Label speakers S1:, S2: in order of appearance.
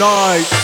S1: tonight.